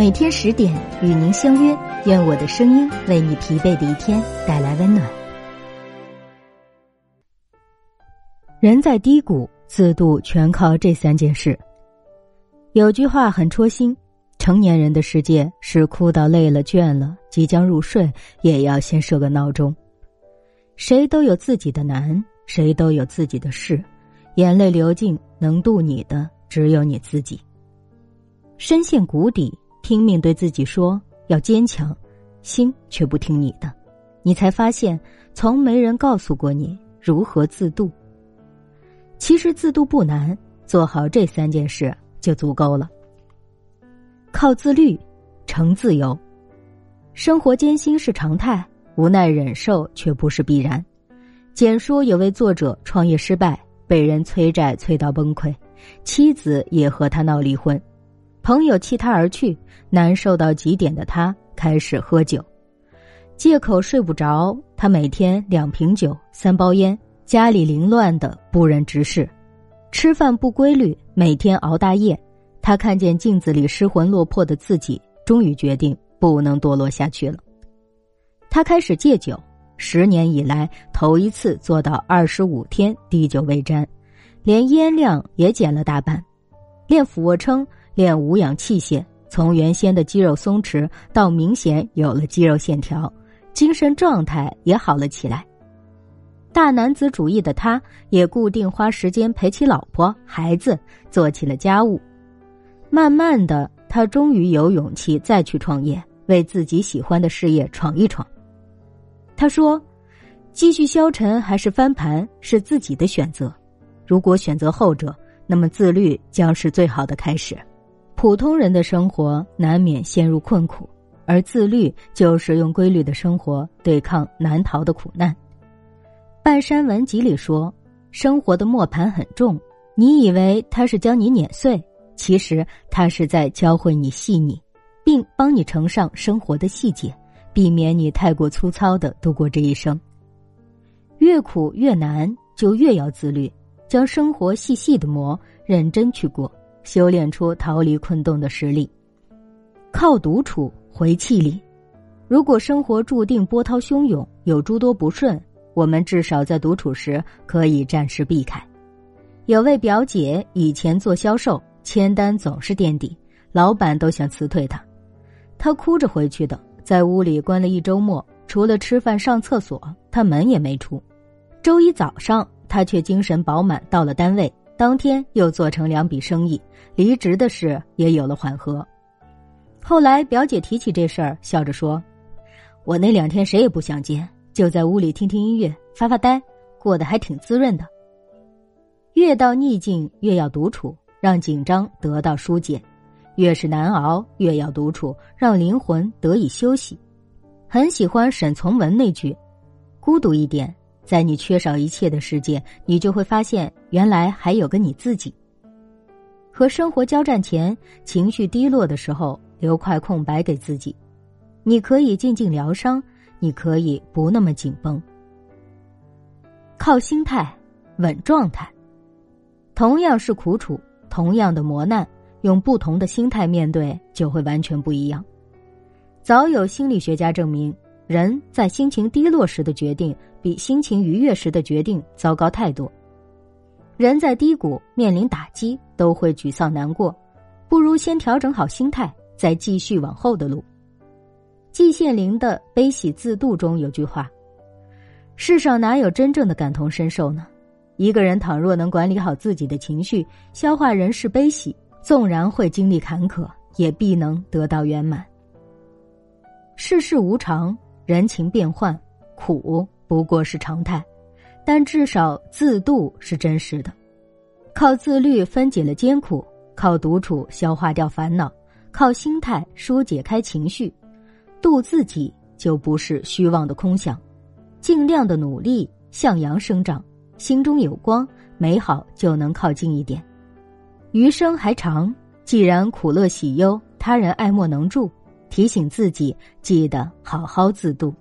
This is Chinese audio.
每天十点与您相约，愿我的声音为你疲惫的一天带来温暖。人在低谷，自渡全靠这三件事。有句话很戳心：成年人的世界是哭到累了、倦了，即将入睡，也要先设个闹钟。谁都有自己的难，谁都有自己的事，眼泪流尽，能渡你的只有你自己。深陷谷底。拼命对自己说要坚强，心却不听你的，你才发现从没人告诉过你如何自渡。其实自渡不难，做好这三件事就足够了。靠自律，成自由。生活艰辛是常态，无奈忍受却不是必然。简说有位作者创业失败，被人催债催到崩溃，妻子也和他闹离婚。朋友弃他而去，难受到极点的他开始喝酒，借口睡不着，他每天两瓶酒、三包烟，家里凌乱的不忍直视，吃饭不规律，每天熬大夜。他看见镜子里失魂落魄的自己，终于决定不能堕落下去了。他开始戒酒，十年以来头一次做到二十五天滴酒未沾，连烟量也减了大半，练俯卧撑。练无氧器械，从原先的肌肉松弛到明显有了肌肉线条，精神状态也好了起来。大男子主义的他，也固定花时间陪起老婆孩子，做起了家务。慢慢的，他终于有勇气再去创业，为自己喜欢的事业闯一闯。他说：“继续消沉还是翻盘，是自己的选择。如果选择后者，那么自律将是最好的开始。”普通人的生活难免陷入困苦，而自律就是用规律的生活对抗难逃的苦难。半山文集里说：“生活的磨盘很重，你以为它是将你碾碎，其实它是在教会你细腻，并帮你承上生活的细节，避免你太过粗糙的度过这一生。越苦越难，就越要自律，将生活细细的磨，认真去过。”修炼出逃离困洞的实力，靠独处回气力。如果生活注定波涛汹涌，有诸多不顺，我们至少在独处时可以暂时避开。有位表姐以前做销售，签单总是垫底，老板都想辞退她，她哭着回去的，在屋里关了一周末，除了吃饭上厕所，她门也没出。周一早上，她却精神饱满，到了单位。当天又做成两笔生意，离职的事也有了缓和。后来表姐提起这事儿，笑着说：“我那两天谁也不想见，就在屋里听听音乐，发发呆，过得还挺滋润的。”越到逆境，越要独处，让紧张得到疏解；越是难熬，越要独处，让灵魂得以休息。很喜欢沈从文那句：“孤独一点。”在你缺少一切的世界，你就会发现原来还有个你自己。和生活交战前，情绪低落的时候，留块空白给自己。你可以静静疗伤，你可以不那么紧绷。靠心态稳状态，同样是苦楚，同样的磨难，用不同的心态面对，就会完全不一样。早有心理学家证明。人在心情低落时的决定，比心情愉悦时的决定糟糕太多。人在低谷面临打击，都会沮丧难过，不如先调整好心态，再继续往后的路。季羡林的《悲喜自度》中有句话：“世上哪有真正的感同身受呢？一个人倘若能管理好自己的情绪，消化人世悲喜，纵然会经历坎坷，也必能得到圆满。世事无常。”人情变幻，苦不过是常态，但至少自度是真实的。靠自律分解了艰苦，靠独处消化掉烦恼，靠心态疏解开情绪，度自己就不是虚妄的空想。尽量的努力向阳生长，心中有光，美好就能靠近一点。余生还长，既然苦乐喜忧他人爱莫能助。提醒自己，记得好好自度。